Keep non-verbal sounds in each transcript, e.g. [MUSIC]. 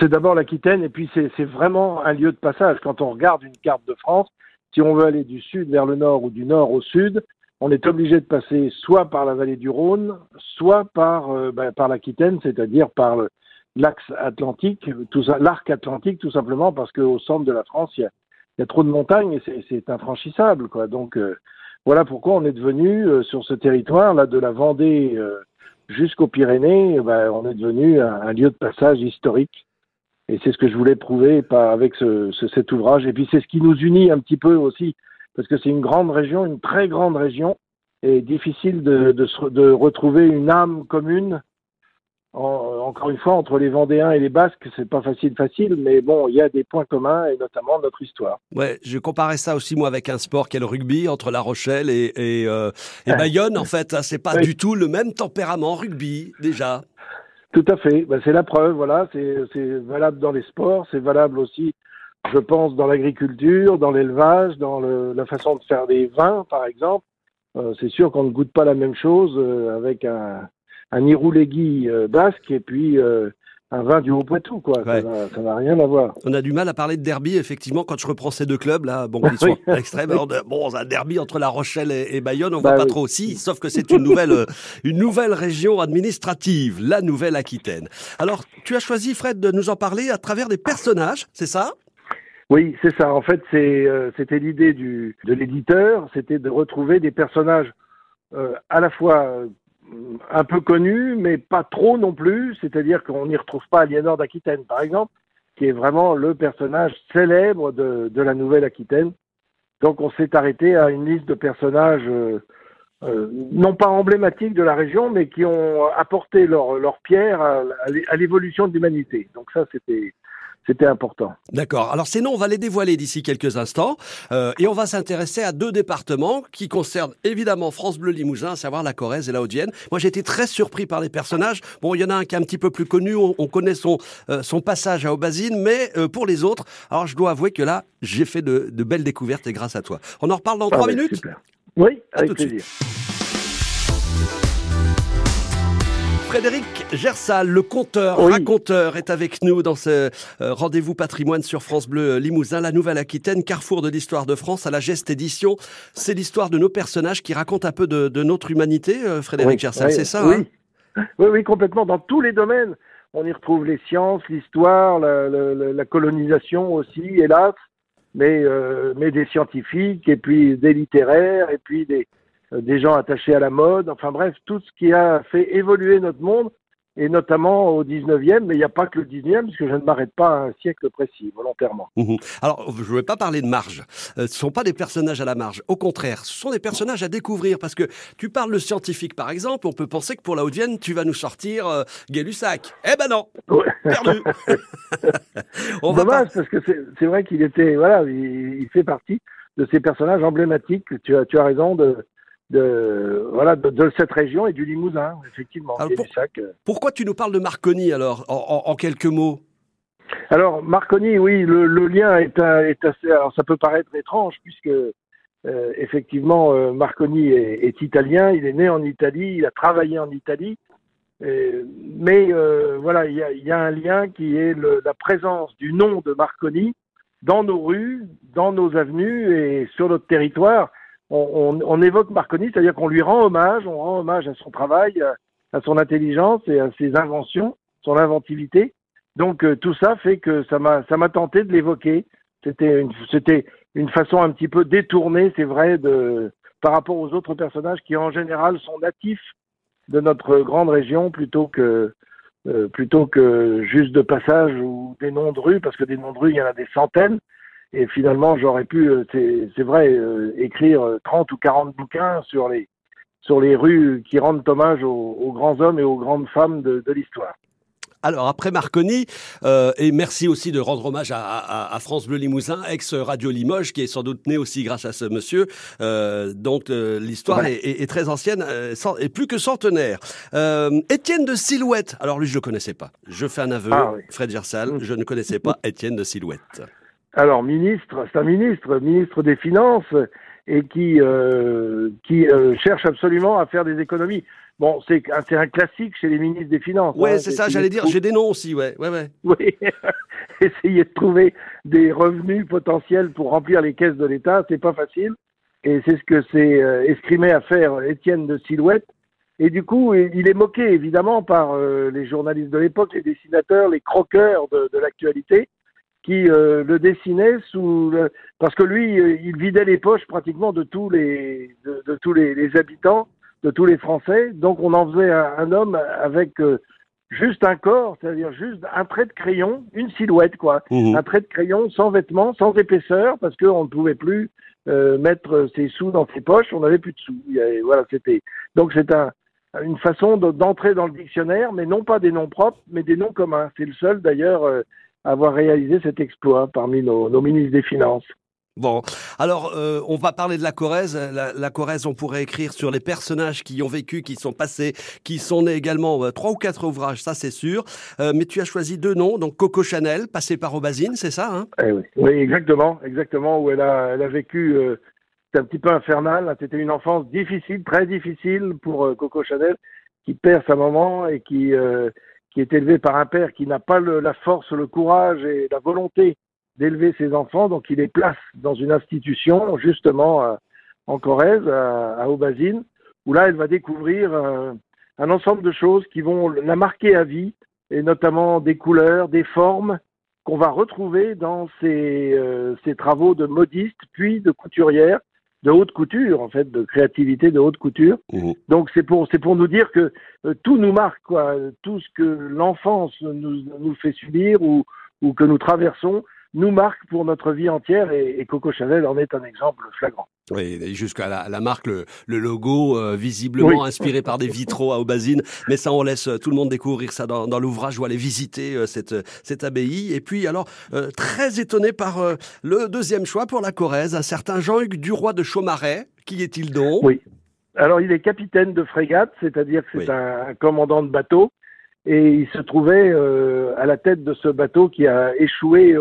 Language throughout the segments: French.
C'est d'abord l'Aquitaine et puis c'est vraiment un lieu de passage. Quand on regarde une carte de France, si on veut aller du sud vers le nord ou du nord au sud, on est obligé de passer soit par la vallée du Rhône, soit par, euh, ben, par l'Aquitaine, c'est-à-dire par l'axe atlantique, l'arc atlantique, tout simplement parce qu'au centre de la France, il y a, y a, trop de montagnes et c'est infranchissable. Quoi. Donc euh, voilà pourquoi on est devenu euh, sur ce territoire là de la Vendée jusqu'aux Pyrénées, ben, on est devenu un, lieu de passage historique. Et c'est ce que je voulais prouver pas avec ce, ce, cet ouvrage. Et puis c'est ce qui nous unit un petit peu aussi parce que c'est une grande région, une très grande région, et difficile de, de, de retrouver une âme commune. En, encore une fois, entre les Vendéens et les Basques, c'est pas facile, facile, mais bon, il y a des points communs et notamment notre histoire. Ouais, je comparais ça aussi moi avec un sport qu'est le rugby entre La Rochelle et, et, euh, et Bayonne. En fait, hein, c'est pas oui. du tout le même tempérament rugby déjà. Tout à fait. Ben, c'est la preuve. Voilà, c'est valable dans les sports, c'est valable aussi je pense, dans l'agriculture, dans l'élevage, dans la façon de faire des vins, par exemple. Euh, c'est sûr qu'on ne goûte pas la même chose euh, avec un, un euh, basque et puis un vin du Haut-Poitou, quoi. Ouais. Ça n'a rien à voir. On a du mal à parler de derby, effectivement, quand je reprends ces deux clubs, là, bon, qui [LAUGHS] sont extrêmes. bon, un derby entre La Rochelle et, Bayonne, on bah, voit pas trop aussi, sauf que c'est une nouvelle, euh, une nouvelle région administrative, la Nouvelle-Aquitaine. Alors, tu as choisi, Fred, de nous en parler à travers des personnages, c'est ça? Oui, c'est ça. En fait, c'est, euh, c'était l'idée du, de l'éditeur, c'était de retrouver des personnages euh, à la fois un peu connus, mais pas trop non plus. C'est-à-dire qu'on n'y retrouve pas Aliénor d'Aquitaine, par exemple, qui est vraiment le personnage célèbre de, de la Nouvelle-Aquitaine. Donc, on s'est arrêté à une liste de personnages euh, euh, non pas emblématiques de la région, mais qui ont apporté leur, leur pierre à, à l'évolution de l'humanité. Donc ça, c'était c'était important. D'accord. Alors ces noms, on va les dévoiler d'ici quelques instants euh, et on va s'intéresser à deux départements qui concernent évidemment France Bleu Limousin, à savoir la Corrèze et la Haute-Vienne. Moi, j'ai été très surpris par les personnages. Bon, il y en a un qui est un petit peu plus connu, on, on connaît son euh, son passage à Aubazine, mais euh, pour les autres, alors je dois avouer que là, j'ai fait de, de, belles découvertes et grâce à toi. On en reparle dans ah trois minutes. Super. Oui, avec plaisir. Frédéric Gersal, le conteur, oui. raconteur, est avec nous dans ce euh, rendez-vous patrimoine sur France Bleu Limousin, la Nouvelle-Aquitaine, carrefour de l'histoire de France, à la geste édition. C'est l'histoire de nos personnages qui racontent un peu de, de notre humanité, euh, Frédéric oui, Gersal, oui, c'est ça oui. Hein? Oui, oui, complètement. Dans tous les domaines, on y retrouve les sciences, l'histoire, la, la, la, colonisation aussi, hélas, mais, euh, mais des scientifiques, et puis des littéraires, et puis des, euh, des gens attachés à la mode, enfin bref, tout ce qui a fait évoluer notre monde, et notamment au 19e, mais il n'y a pas que le 19e, puisque je ne m'arrête pas à un siècle précis, volontairement. Mmh. Alors, je ne vais pas parler de marge. Euh, ce ne sont pas des personnages à la marge. Au contraire, ce sont des personnages à découvrir, parce que tu parles de scientifique, par exemple, on peut penser que pour la Haute-Vienne, tu vas nous sortir euh, Gay-Lussac. Eh ben non ouais. Perdu [LAUGHS] on Dommage, pas... parce que c'est vrai qu'il était, voilà, il, il, fait partie de ces personnages emblématiques, tu as, tu as raison de de voilà de, de, cette région et du Limousin, effectivement. Pour, euh. pourquoi tu nous parles de Marconi alors, en, en, en quelques mots? Alors Marconi, oui, le, le lien est, est, assez. Alors ça peut paraître étrange puisque euh, effectivement euh, Marconi est, est, italien, il est né en Italie, il a travaillé en Italie. Euh, mais voilà, il y a, y a, un lien qui est le, la présence du nom de Marconi dans nos rues, dans nos avenues et sur notre territoire on, on, on évoque Marconi, c'est-à-dire qu'on lui rend hommage, on rend hommage à son travail, à son intelligence et à ses inventions, son inventivité. Donc euh, tout ça fait que ça m'a ça m'a tenté de l'évoquer. C'était une c'était une façon un petit peu détournée, c'est vrai, de par rapport aux autres personnages qui en général sont natifs de notre grande région plutôt que euh, plutôt que juste de passage ou des noms de rues, parce que des noms de rues il y en a des centaines. Et finalement, j'aurais pu, euh, c'est vrai, euh, écrire 30 ou 40 bouquins sur les, sur les rues qui rendent hommage aux, aux grands hommes et aux grandes femmes de, de l'histoire. Alors après Marconi, euh, et merci aussi de rendre hommage à, à, à France Bleu Limousin, ex-Radio Limoges, qui est sans doute né aussi grâce à ce monsieur. Euh, donc euh, l'histoire ouais. est, est, est, très ancienne, et euh, plus que centenaire. Euh, Étienne de Silhouette, alors lui je ne le connaissais pas. Je fais un aveu, ah, oui. Fred Gersal, mmh. je ne connaissais pas Étienne de Silhouette. Alors, ministre, c'est un ministre, ministre des Finances, et qui, euh, qui euh, cherche absolument à faire des économies. Bon, c'est un, un classique chez les ministres des Finances. Ouais, hein, c'est ça, j'allais dire, j'ai des noms aussi, ouais, ouais, ouais. Oui, [LAUGHS] essayer de trouver des revenus potentiels pour remplir les caisses de l'État, c'est pas facile. Et c'est ce que s'est euh, escrimé à faire Étienne de Silhouette. Et du coup, il est moqué évidemment par euh, les journalistes de l'époque, les dessinateurs, les croqueurs de, de l'actualité, qui euh, le dessinaient sous le... parce que lui, il vidait les poches pratiquement de tous les de, de tous les, les habitants de tous les Français. Donc on en faisait un, homme avec euh, juste un corps, c'est-à-dire juste un trait de crayon, une silhouette, quoi. Mmh. Un trait de crayon sans vêtements, sans épaisseur, parce qu'on ne pouvait plus euh, mettre ses sous dans ses poches, on n'avait plus de sous. voilà, c'était. Donc c'est un, une façon d'entrer dans le dictionnaire, mais non pas des noms propres, mais des noms communs. C'est le seul d'ailleurs euh, avoir réalisé cet exploit parmi nos, nos ministres des Finances. Bon, alors euh, on va parler de la Corrèze. La, Corrèze, on pourrait écrire sur les personnages qui ont vécu, qui sont passés, qui sont nés également. Euh, trois ou quatre ouvrages, ça c'est sûr. Euh, mais tu as choisi deux noms, donc Coco Chanel, passé par Aubazine, c'est ça hein? Eh oui. oui. exactement, exactement. Où elle a, elle a vécu, c'est un petit peu infernal. C'était une enfance difficile, très difficile pour Coco Chanel, qui perd sa maman et qui qui est élevée par un père qui n'a pas la force, le courage et la volonté d'élever ses enfants, donc il les place dans une institution, justement euh, en Corrèze, à, Aubazine, où là, elle va découvrir euh, un ensemble de choses qui vont la marquer à vie, et notamment des couleurs, des formes qu'on va retrouver dans ses, euh, ses, travaux de modiste, puis de couturière, de haute couture, en fait, de créativité de haute couture. Mmh. Donc c'est pour c'est pour nous dire que tout nous marque, quoi, tout ce que l'enfance nous, nous fait subir ou, ou que nous traversons, nous marque pour notre vie entière et, Coco Chanel en est un exemple flagrant. Oui, jusqu'à la, la, marque, le, le logo, euh, visiblement inspiré par des vitraux à Aubazine. Mais ça, on laisse euh, tout le monde découvrir ça dans, dans l'ouvrage ou aller visiter euh, cette, cette abbaye. Et puis, alors, très étonné par le deuxième choix pour la Corrèze, un certain Jean-Hugues Duroy de Chaumaret. Qui est-il donc? Oui. Alors, il est capitaine de frégate, c'est-à-dire que c'est un, commandant de bateau. Et il se trouvait à la tête de ce bateau qui a échoué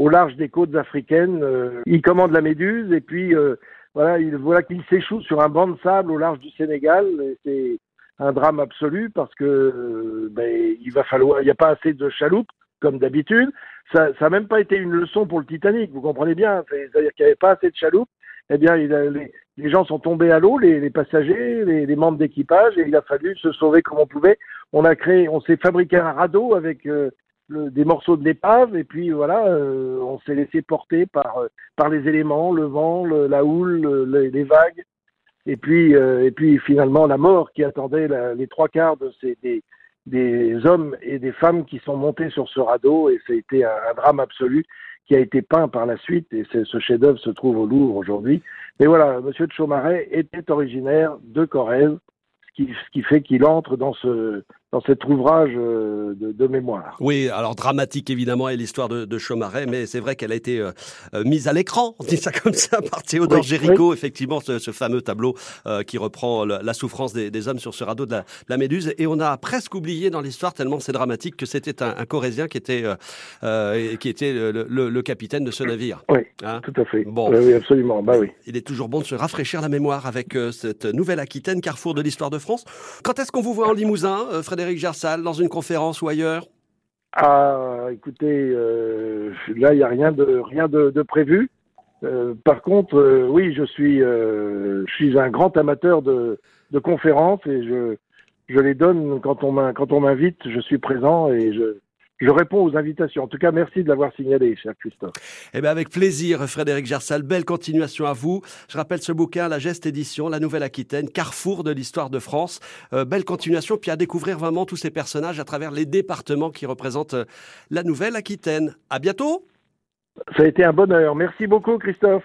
au large des côtes africaines. Euh, il commande la Méduse et puis euh, voilà, il, qu'il s'échoue sur un banc de sable au large du Sénégal. C'est un drame absolu parce que euh, ben, il va falloir, il n'y a pas assez de chaloupes comme d'habitude. Ça n'a même pas été une leçon pour le Titanic, vous comprenez bien. C'est-à-dire qu'il n'y avait pas assez de chaloupes. Eh bien, les, gens sont tombés à l'eau, les, les, passagers, les, les membres d'équipage, et il a fallu se sauver comme on pouvait. On a créé, on s'est fabriqué un radeau avec des morceaux de l'épave et puis voilà, euh, on s'est laissé porter par euh, par les éléments, le vent, la houle, les vagues et puis euh, et puis finalement la mort qui attendait les trois quarts des, des hommes et des femmes qui sont montés sur ce radeau et ça a été un, drame absolu qui a été peint par la suite et ce chef-d'œuvre se trouve au Louvre aujourd'hui. Mais voilà, Monsieur de Chaumaret était originaire de Corrèze ce qui, fait qu'il entre dans ce dans cet ouvrage euh, de, mémoire. Oui, alors dramatique évidemment est l'histoire de, de Chaumaret, mais c'est vrai qu'elle a été euh, euh, mise à l'écran, on dit ça comme ça, par Théodore Géricault, effectivement, ce, fameux tableau qui reprend la souffrance des, hommes sur ce radeau de la, Méduse. Et on a presque oublié dans l'histoire, tellement c'est dramatique, que c'était un, Corésien qui était, qui était le, capitaine de ce navire. Oui, hein tout à fait. Bon. Oui, absolument. Bah, oui. Il est toujours bon de se rafraîchir la mémoire avec cette nouvelle Aquitaine, carrefour de l'histoire de France. Quand est-ce qu'on vous voit en Limousin, Frédéric Gersal, dans une conférence ou ailleurs? Ah, écoutez, euh, là, il n'y a rien de, rien de, prévu. Euh, par contre, euh, oui, je suis, je suis un grand amateur de, de conférences et je, je les donne quand on m'invite, je suis présent et je, je réponds aux invitations. En tout cas, merci de l'avoir signalé, cher Christophe. Eh bien, avec plaisir, Frédéric Gersal. Belle continuation à vous. Je rappelle ce bouquin, La Geste Édition, La Nouvelle-Aquitaine, carrefour de l'histoire de France. Euh, belle continuation, puis à découvrir vraiment tous ces personnages à travers les départements qui représentent euh, la Nouvelle-Aquitaine. À bientôt. Ça a été un bonheur. Merci beaucoup, Christophe.